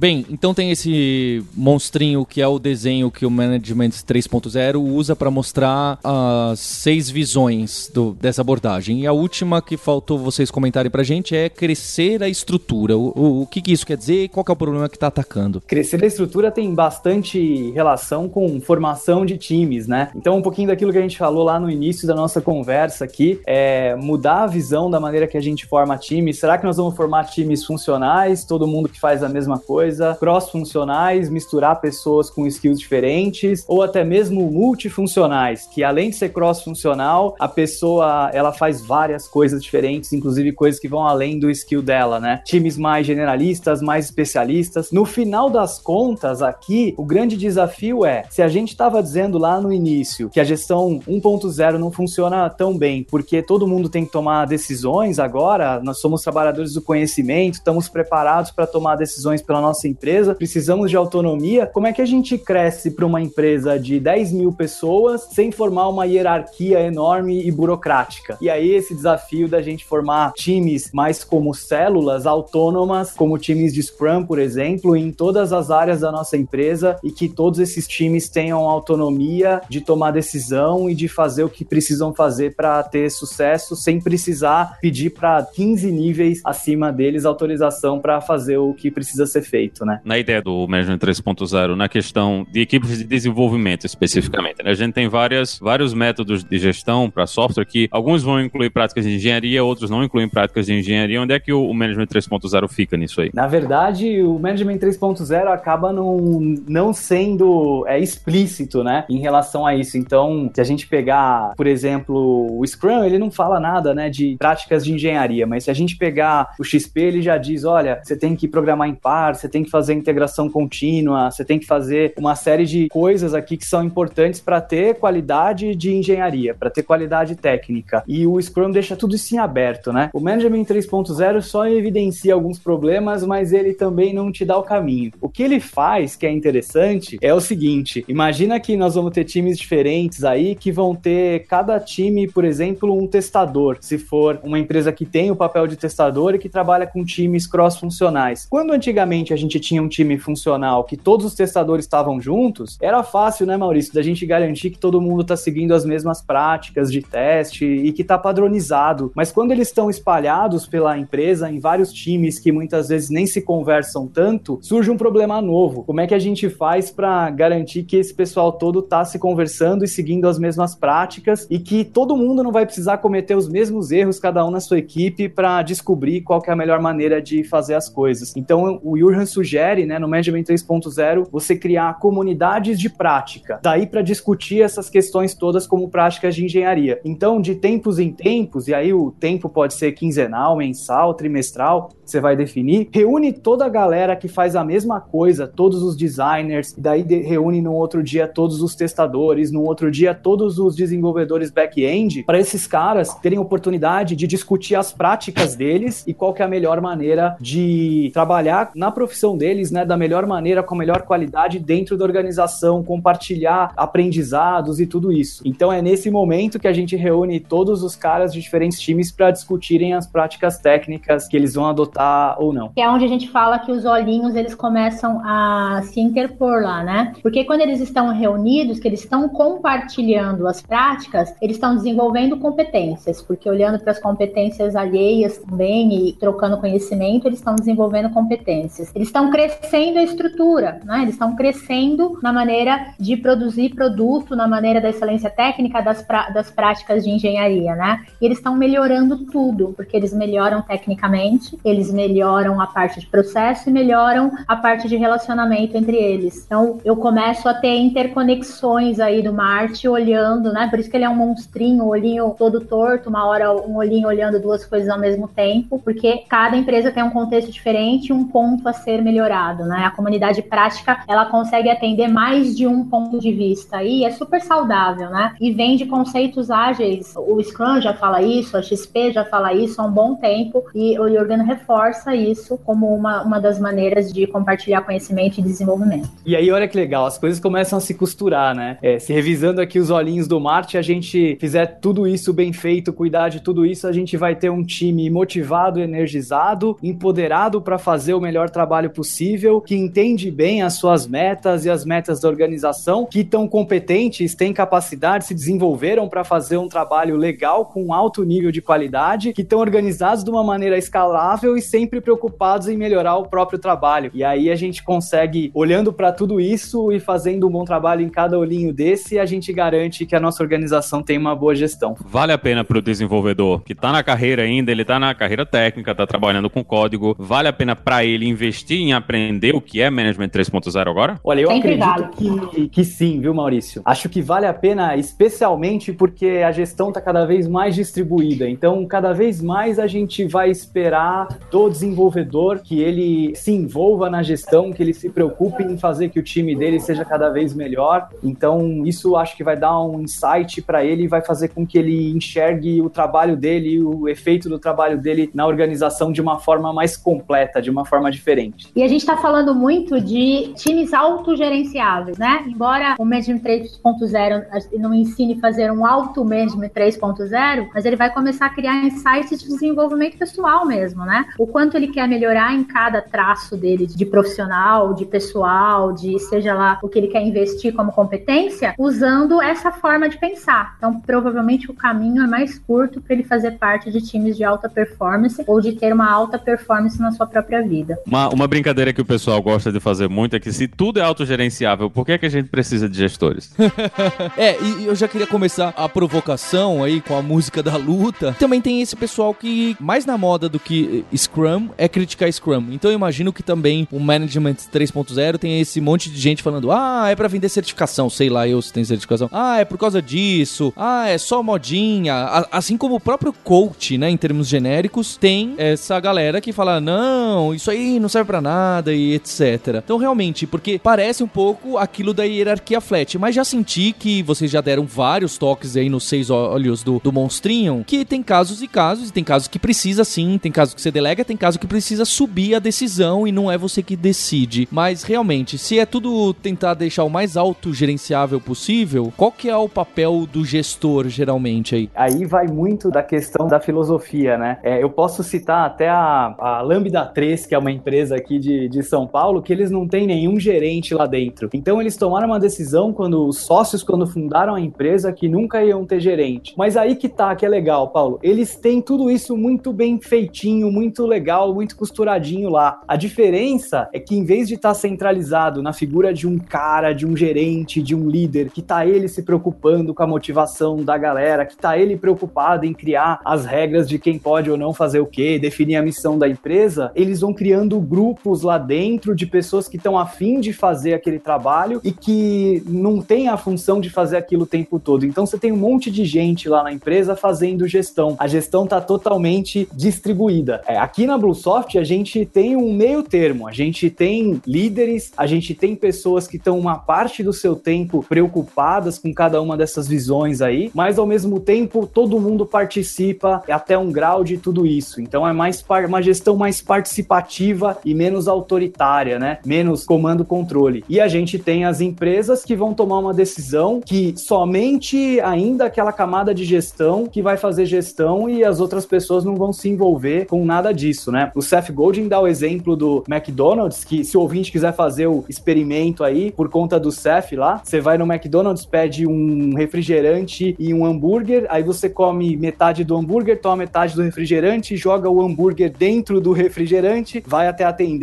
Bem, então tem esse monstrinho que é o desenho que o Management 3.0 usa para mostrar as seis visões do, dessa abordagem. E a última que faltou vocês comentarem pra gente é crescer a estrutura. O, o, o que, que, isso quer dizer e qual é o problema que está atacando? Crescer a estrutura tem bastante relação com formação de times, né? Então, um pouquinho daquilo que a gente falou lá no início da nossa conversa aqui é mudar a visão da maneira que a gente forma times. Será que nós vamos formar times funcionais, todo mundo que faz a mesma coisa? Coisa, cross-funcionais, misturar pessoas com skills diferentes, ou até mesmo multifuncionais, que além de ser cross-funcional, a pessoa ela faz várias coisas diferentes, inclusive coisas que vão além do skill dela, né? Times mais generalistas, mais especialistas. No final das contas, aqui, o grande desafio é, se a gente estava dizendo lá no início que a gestão 1.0 não funciona tão bem, porque todo mundo tem que tomar decisões agora, nós somos trabalhadores do conhecimento, estamos preparados para tomar decisões pela nossa nossa empresa, precisamos de autonomia. Como é que a gente cresce para uma empresa de 10 mil pessoas sem formar uma hierarquia enorme e burocrática? E aí, esse desafio da gente formar times mais como células autônomas, como times de Scrum, por exemplo, em todas as áreas da nossa empresa e que todos esses times tenham autonomia de tomar decisão e de fazer o que precisam fazer para ter sucesso sem precisar pedir para 15 níveis acima deles autorização para fazer o que precisa ser feito, né? Na ideia do Management 3.0, na questão de equipes de desenvolvimento especificamente, né? a gente tem várias, vários métodos de gestão para software que alguns vão incluir práticas de engenharia, outros não incluem práticas de engenharia. Onde é que o Management 3.0 fica nisso aí? Na verdade, o Management 3.0 acaba não, não sendo é, explícito, né, em relação a isso. Então, se a gente pegar, por exemplo, o Scrum, ele não fala nada, né, de práticas de engenharia, mas se a gente pegar o XP, ele já diz, olha, você tem que programar em par, você tem que fazer integração contínua, você tem que fazer uma série de coisas aqui que são importantes para ter qualidade de engenharia, para ter qualidade técnica. E o Scrum deixa tudo isso em aberto, né? O Management 3.0 só evidencia alguns problemas, mas ele também não te dá o caminho. O que ele faz, que é interessante, é o seguinte: imagina que nós vamos ter times diferentes aí que vão ter cada time, por exemplo, um testador. Se for uma empresa que tem o papel de testador e que trabalha com times cross-funcionais. Quando antigamente a gente tinha um time funcional que todos os testadores estavam juntos, era fácil, né, Maurício, da gente garantir que todo mundo está seguindo as mesmas práticas de teste e que está padronizado. Mas quando eles estão espalhados pela empresa em vários times que muitas vezes nem se conversam tanto, surge um problema novo. Como é que a gente faz para garantir que esse pessoal todo está se conversando e seguindo as mesmas práticas e que todo mundo não vai precisar cometer os mesmos erros, cada um na sua equipe, para descobrir qual é a melhor maneira de fazer as coisas. Então, o Jurgen sugere, né, no Management 3.0, você criar comunidades de prática, daí para discutir essas questões todas como práticas de engenharia. Então, de tempos em tempos, e aí o tempo pode ser quinzenal, mensal, trimestral, você vai definir, reúne toda a galera que faz a mesma coisa, todos os designers, daí reúne no outro dia todos os testadores, no outro dia todos os desenvolvedores back-end, para esses caras terem oportunidade de discutir as práticas deles e qual que é a melhor maneira de trabalhar na profissão deles, né, da melhor maneira, com a melhor qualidade dentro da organização, compartilhar aprendizados e tudo isso. Então é nesse momento que a gente reúne todos os caras de diferentes times para discutirem as práticas técnicas que eles vão adotar ou não. É onde a gente fala que os olhinhos eles começam a se interpor lá, né? Porque quando eles estão reunidos, que eles estão compartilhando as práticas, eles estão desenvolvendo competências, porque olhando para as competências alheias também e trocando conhecimento, eles estão desenvolvendo competências. Eles estão crescendo a estrutura, né? Eles estão crescendo na maneira de produzir produto, na maneira da excelência técnica das, das práticas de engenharia, né? E eles estão melhorando tudo, porque eles melhoram tecnicamente, eles melhoram a parte de processo e melhoram a parte de relacionamento entre eles. Então, eu começo a ter interconexões aí do Marte olhando, né? Por isso que ele é um monstrinho, um olhinho todo torto, uma hora um olhinho olhando duas coisas ao mesmo tempo, porque cada empresa tem um contexto diferente um ponto a ser melhorado, né? A comunidade prática, ela consegue atender mais de um ponto de vista aí, é super saudável, né? E vem de conceitos ágeis. O Scrum já fala isso, a XP já fala isso há um bom tempo e o Jurgen reforça isso como uma, uma das maneiras de compartilhar conhecimento e desenvolvimento. E aí, olha que legal, as coisas começam a se costurar, né? É, se revisando aqui os olhinhos do Marte, a gente fizer tudo isso bem feito, cuidar de tudo isso, a gente vai ter um time motivado, energizado, empoderado para fazer o melhor trabalho possível, que entende bem as suas metas e as metas da organização, que estão competentes, têm capacidade, se desenvolveram para fazer um trabalho legal com alto nível de qualidade, que estão organizados de uma maneira escalável e sempre preocupados em melhorar o próprio trabalho. E aí a gente consegue, olhando para tudo isso e fazendo um bom trabalho em cada olhinho desse, a gente garante que a nossa organização tem uma boa gestão. Vale a pena para o desenvolvedor que está na carreira ainda, ele está na carreira técnica, está trabalhando com código, vale a pena para ele investir em aprender o que é Management 3.0 agora? Olha, eu Sempre acredito que, que sim, viu, Maurício? Acho que vale a pena, especialmente porque a gestão está cada vez mais distribuída. Então, cada vez mais a gente vai esperar do desenvolvedor que ele se envolva na gestão, que ele se preocupe em fazer que o time dele seja cada vez melhor. Então, isso acho que vai dar um insight para ele e vai fazer com que ele enxergue o trabalho dele, o efeito do trabalho dele na organização de uma forma mais completa, de uma forma diferente. E a gente está falando muito de times autogerenciáveis, né? Embora o Management 3.0 não ensine fazer um auto-management 3.0, mas ele vai começar a criar insights de desenvolvimento pessoal mesmo, né? O quanto ele quer melhorar em cada traço dele de profissional, de pessoal, de seja lá o que ele quer investir como competência, usando essa forma de pensar. Então, provavelmente o caminho é mais curto para ele fazer parte de times de alta performance ou de ter uma alta performance na sua própria vida. Uma, uma brincadeira que o pessoal gosta de fazer muito é que se tudo é autogerenciável, por que, é que a gente precisa de gestores? *laughs* é, e eu já queria começar a provocação aí com a música da luta. Também tem esse pessoal que, mais na moda do que Scrum, é criticar Scrum. Então eu imagino que também o Management 3.0 tem esse monte de gente falando: ah, é para vender certificação, sei lá eu se tem certificação. Ah, é por causa disso. Ah, é só modinha. Assim como o próprio coach, né, em termos genéricos, tem essa galera que fala: não, isso aí não serve para nada e etc. Então realmente, porque parece um pouco aquilo da hierarquia flat, mas já senti que vocês já deram vários toques aí nos seis olhos do, do monstrinho, que tem casos e casos, e tem casos que precisa sim, tem casos que você delega, tem casos que precisa subir a decisão e não é você que decide. Mas realmente, se é tudo tentar deixar o mais autogerenciável possível, qual que é o papel do gestor geralmente aí? Aí vai muito da questão da filosofia, né? É, eu posso citar até a, a Lambda 3, que é uma empresa aqui de, de São Paulo, que eles não têm nenhum gerente lá dentro. Então eles tomaram uma decisão quando os sócios, quando fundaram a empresa, que nunca iam ter gerente. Mas aí que tá, que é legal, Paulo. Eles têm tudo isso muito bem feitinho, muito legal, muito costuradinho lá. A diferença é que em vez de estar tá centralizado na figura de um cara, de um gerente, de um líder, que tá ele se preocupando com a motivação da galera, que tá ele preocupado em criar as regras de quem pode ou não fazer o que, definir a missão da empresa, eles vão criando grupos lá dentro de pessoas que estão afim de fazer aquele trabalho e que não tem a função de fazer aquilo o tempo todo. Então você tem um monte de gente lá na empresa fazendo gestão. A gestão está totalmente distribuída. É, aqui na Bluesoft a gente tem um meio termo. A gente tem líderes, a gente tem pessoas que estão uma parte do seu tempo preocupadas com cada uma dessas visões aí, mas ao mesmo tempo todo mundo participa até um grau de tudo isso. Então é mais uma gestão mais participativa e menos autoritária, né? Menos comando-controle. E a gente tem as empresas que vão tomar uma decisão que somente ainda aquela camada de gestão que vai fazer gestão e as outras pessoas não vão se envolver com nada disso, né? O Seth Godin dá o exemplo do McDonald's, que se o ouvinte quiser fazer o experimento aí, por conta do Seth lá, você vai no McDonald's, pede um refrigerante e um hambúrguer, aí você come metade do hambúrguer, toma metade do refrigerante, joga o hambúrguer dentro do refrigerante, vai até a atendente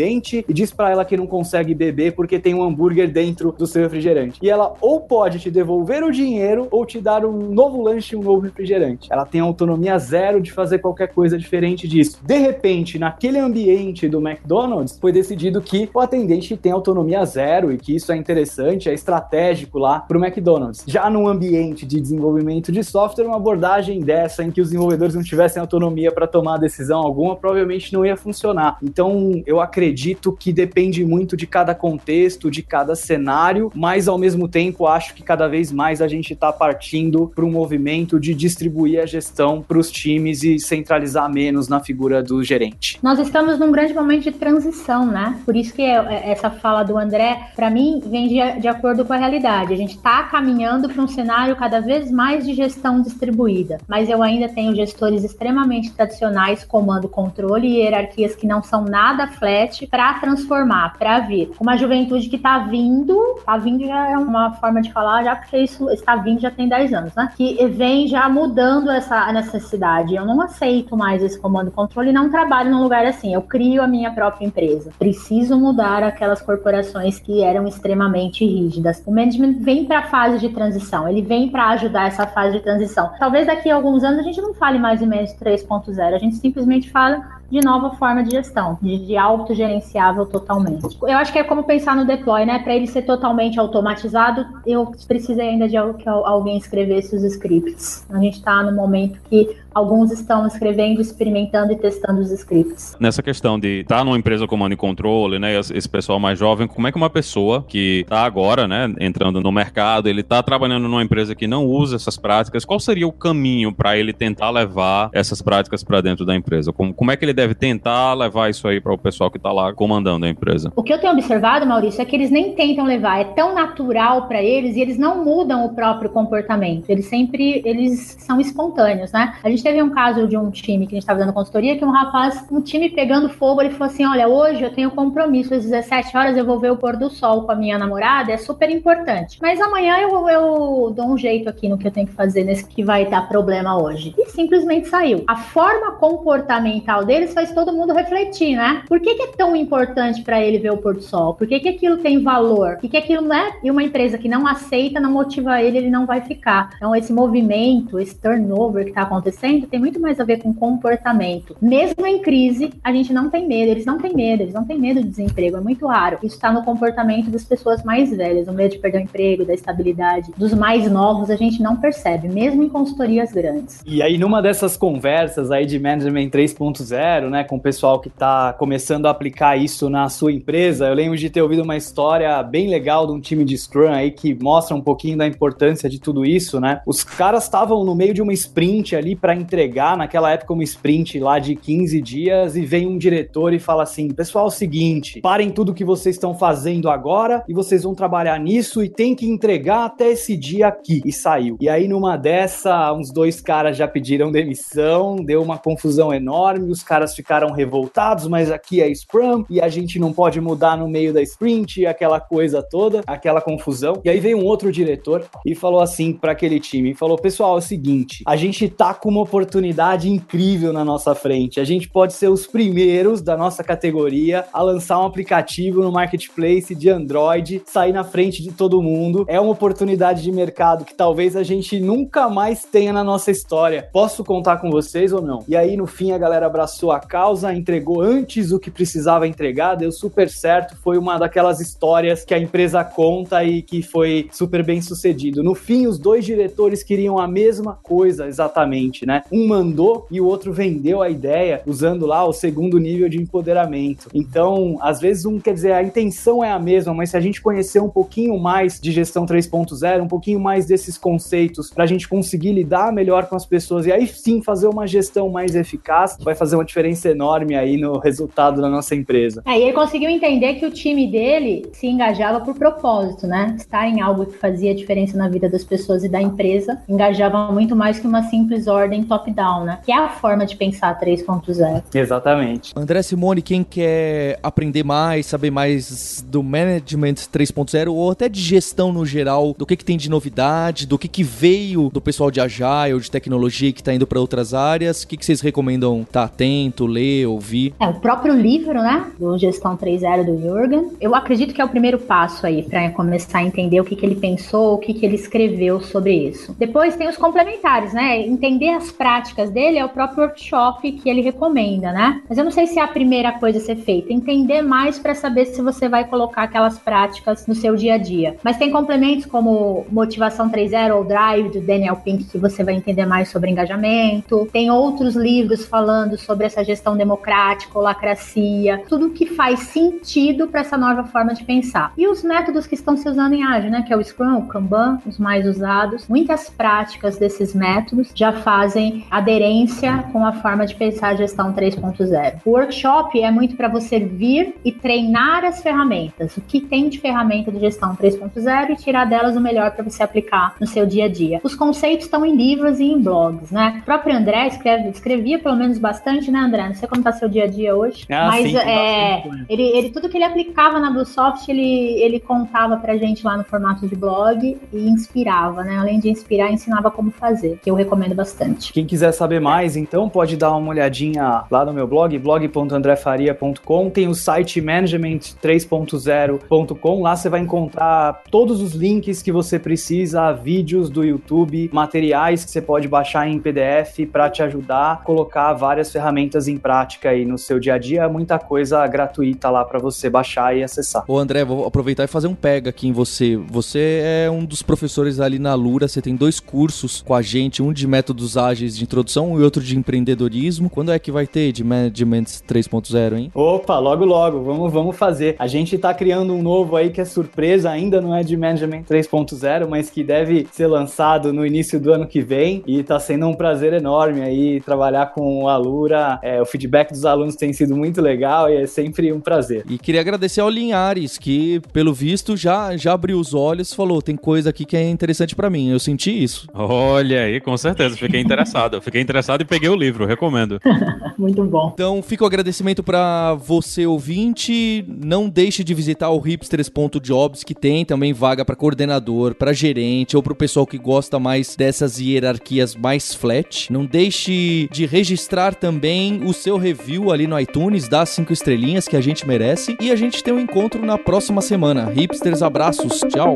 e diz para ela que não consegue beber porque tem um hambúrguer dentro do seu refrigerante. E ela ou pode te devolver o dinheiro ou te dar um novo lanche e um novo refrigerante. Ela tem autonomia zero de fazer qualquer coisa diferente disso. De repente, naquele ambiente do McDonald's, foi decidido que o atendente tem autonomia zero e que isso é interessante, é estratégico lá para o McDonald's. Já no ambiente de desenvolvimento de software, uma abordagem dessa em que os desenvolvedores não tivessem autonomia para tomar decisão alguma, provavelmente não ia funcionar. Então, eu acredito que depende muito de cada contexto, de cada cenário, mas ao mesmo tempo acho que cada vez mais a gente está partindo para um movimento de distribuir a gestão para os times e centralizar menos na figura do gerente. Nós estamos num grande momento de transição, né? Por isso que é, é, essa fala do André, para mim, vem de, de acordo com a realidade. A gente está caminhando para um cenário cada vez mais de gestão distribuída, mas eu ainda tenho gestores extremamente tradicionais, comando, controle e hierarquias que não são nada flat para transformar, para vir. Uma juventude que está vindo, está vindo já é uma forma de falar, já porque isso está vindo já tem 10 anos, né? Que vem já mudando essa necessidade. Eu não aceito mais esse comando controle e não trabalho num lugar assim. Eu crio a minha própria empresa. Preciso mudar aquelas corporações que eram extremamente rígidas. O management vem para a fase de transição, ele vem para ajudar essa fase de transição. Talvez daqui a alguns anos a gente não fale mais em management 3.0, a gente simplesmente fala de nova forma de gestão, de, de autogerenciável totalmente. Eu acho que é como pensar no deploy, né? Para ele ser totalmente automatizado, eu precisei ainda de que alguém escrevesse os scripts. A gente está no momento que alguns estão escrevendo, experimentando e testando os scripts. Nessa questão de estar tá numa empresa comando e controle, né, esse pessoal mais jovem, como é que uma pessoa que está agora, né, entrando no mercado, ele está trabalhando numa empresa que não usa essas práticas, qual seria o caminho para ele tentar levar essas práticas para dentro da empresa? Como, como é que ele deve tentar levar isso aí para o pessoal que está lá comandando a empresa? O que eu tenho observado, Maurício, é que eles nem tentam levar, é tão natural para eles e eles não mudam o próprio comportamento. Eles sempre eles são espontâneos, né? A gente teve um caso de um time que a gente estava dando consultoria que um rapaz, um time pegando fogo, ele falou assim: "Olha, hoje eu tenho compromisso às 17 horas eu vou ver o pôr do sol com a minha namorada, é super importante. Mas amanhã eu, eu dou um jeito aqui no que eu tenho que fazer nesse que vai dar problema hoje". E simplesmente saiu. A forma comportamental deles faz todo mundo refletir, né? Por que, que é tão importante para ele ver o pôr do sol? Por que, que aquilo tem valor? Que, que aquilo não é? E uma empresa que não aceita, não motiva ele, ele não vai ficar. Então, esse movimento, esse turnover que está acontecendo, tem muito mais a ver com comportamento. Mesmo em crise, a gente não tem medo, eles não têm medo, eles não têm medo de desemprego, é muito raro. Isso está no comportamento das pessoas mais velhas, o medo de perder o emprego, da estabilidade. Dos mais novos, a gente não percebe, mesmo em consultorias grandes. E aí, numa dessas conversas aí de Management 3.0, né, com o pessoal que está começando a aplicar isso na sua empresa, eu lembro de ter ouvido uma história bem legal de um time de Scrum aí que mostra um pouquinho da importância de tudo isso, né? Os caras estavam no meio de uma sprint ali para entregar, naquela época, uma sprint lá de 15 dias, e vem um diretor e fala assim: pessoal, é o seguinte, parem tudo que vocês estão fazendo agora e vocês vão trabalhar nisso e tem que entregar até esse dia aqui. E saiu. E aí, numa dessa, uns dois caras já pediram demissão, deu uma confusão enorme, os caras ficaram revoltados, mas aqui é Scrum e a gente não pode mudar no meio da sprint, aquela coisa toda, aquela confusão. E aí veio um outro diretor e falou assim para aquele time, falou: "Pessoal, é o seguinte, a gente tá com uma oportunidade incrível na nossa frente. A gente pode ser os primeiros da nossa categoria a lançar um aplicativo no marketplace de Android, sair na frente de todo mundo. É uma oportunidade de mercado que talvez a gente nunca mais tenha na nossa história. Posso contar com vocês ou não?" E aí no fim a galera abraçou a causa, entregou antes o que precisava entregar, deu super certo, foi uma daquelas histórias que a empresa conta e que foi super bem sucedido. No fim, os dois diretores queriam a mesma coisa exatamente, né? Um mandou e o outro vendeu a ideia usando lá o segundo nível de empoderamento. Então, às vezes um quer dizer a intenção é a mesma, mas se a gente conhecer um pouquinho mais de gestão 3.0, um pouquinho mais desses conceitos para a gente conseguir lidar melhor com as pessoas e aí sim fazer uma gestão mais eficaz, vai fazer uma diferença enorme aí no resultado da nossa empresa. É, e ele conseguiu entender que o time dele se engajava por propósito, né? Estar em algo que fazia diferença na vida das pessoas e da empresa engajava muito mais que uma simples ordem top-down, né? Que é a forma de pensar 3.0. Exatamente. André Simone, quem quer aprender mais, saber mais do Management 3.0 ou até de gestão no geral, do que, que tem de novidade, do que, que veio do pessoal de Agile, de tecnologia que está indo para outras áreas, o que, que vocês recomendam estar tá atento, ler, ouvir? É, o próprio livro, né, do Gestão 3.0 do Jürgen, eu acredito que é o primeiro passo aí para começar a entender o que, que ele pensou, o que, que ele escreveu sobre isso. Depois tem os complementares, né, entender as práticas dele é o próprio workshop que ele recomenda, né, mas eu não sei se é a primeira coisa a ser feita, entender mais para saber se você vai colocar aquelas práticas no seu dia a dia. Mas tem complementos como Motivação 3.0 ou Drive, do Daniel Pink, que você vai entender mais sobre engajamento. Tem outros livros falando sobre essa gestão democrática, holacracia, tudo que faz sentido para essa nova forma de pensar. E os métodos que estão se usando em ágil, né, que é o Scrum, o Kanban, os mais usados. Muitas práticas desses métodos já fazem aderência com a forma de pensar a gestão 3.0. O workshop é muito para você vir e treinar as ferramentas, o que tem de ferramenta de gestão 3.0 e tirar delas o melhor para você aplicar no seu dia a dia. Os conceitos estão em livros e em blogs, né? O próprio André escreve, escrevia pelo menos bastante, né, André? Não sei como tá seu dia a dia hoje, Ah, mas sim, é, ele, ele tudo que ele aplicava na Bluesoft, ele, ele contava pra gente lá no formato de blog e inspirava, né? Além de inspirar, ensinava como fazer, que eu recomendo bastante. Quem quiser saber mais, então pode dar uma olhadinha lá no meu blog, blog.andrefaria.com. Tem o site management3.0.com. Lá você vai encontrar todos os links que você precisa, vídeos do YouTube, materiais que você pode baixar em PDF para te ajudar a colocar várias ferramentas em prática aí no seu dia a dia. Muita coisa gratuita lá para você baixar e acessar. Ô André, vou aproveitar e fazer um pega aqui em você. Você é um dos professores ali na Lura, você tem dois cursos com a gente, um de métodos ágeis de introdução e outro de empreendedorismo. Quando é que vai ter de Management 3.0, hein? Opa, logo logo, vamos, vamos fazer. A gente tá criando um novo aí que é surpresa, ainda não é de Management 3.0, mas que deve ser lançado no início do ano que vem e tá sendo um prazer enorme aí trabalhar com o Alura. É, o feedback dos alunos tem sido muito legal e é sempre um prazer. E queria agradecer ao Linhares, que pelo visto já, já abriu os olhos e falou: tem coisa aqui que é interessante para mim. Eu senti isso. Olha aí, com certeza, fiquei interessado. Fiquei interessado e peguei o livro, recomendo. *laughs* Muito bom. Então fica o agradecimento para você ouvinte. Não deixe de visitar o hipsters.jobs que tem também vaga para coordenador, para gerente ou para o pessoal que gosta mais dessas hierarquias mais flat. Não deixe de registrar também o seu review ali no iTunes, dá cinco estrelinhas que a gente merece. E a gente tem um encontro na próxima semana. Hipsters, abraços, tchau.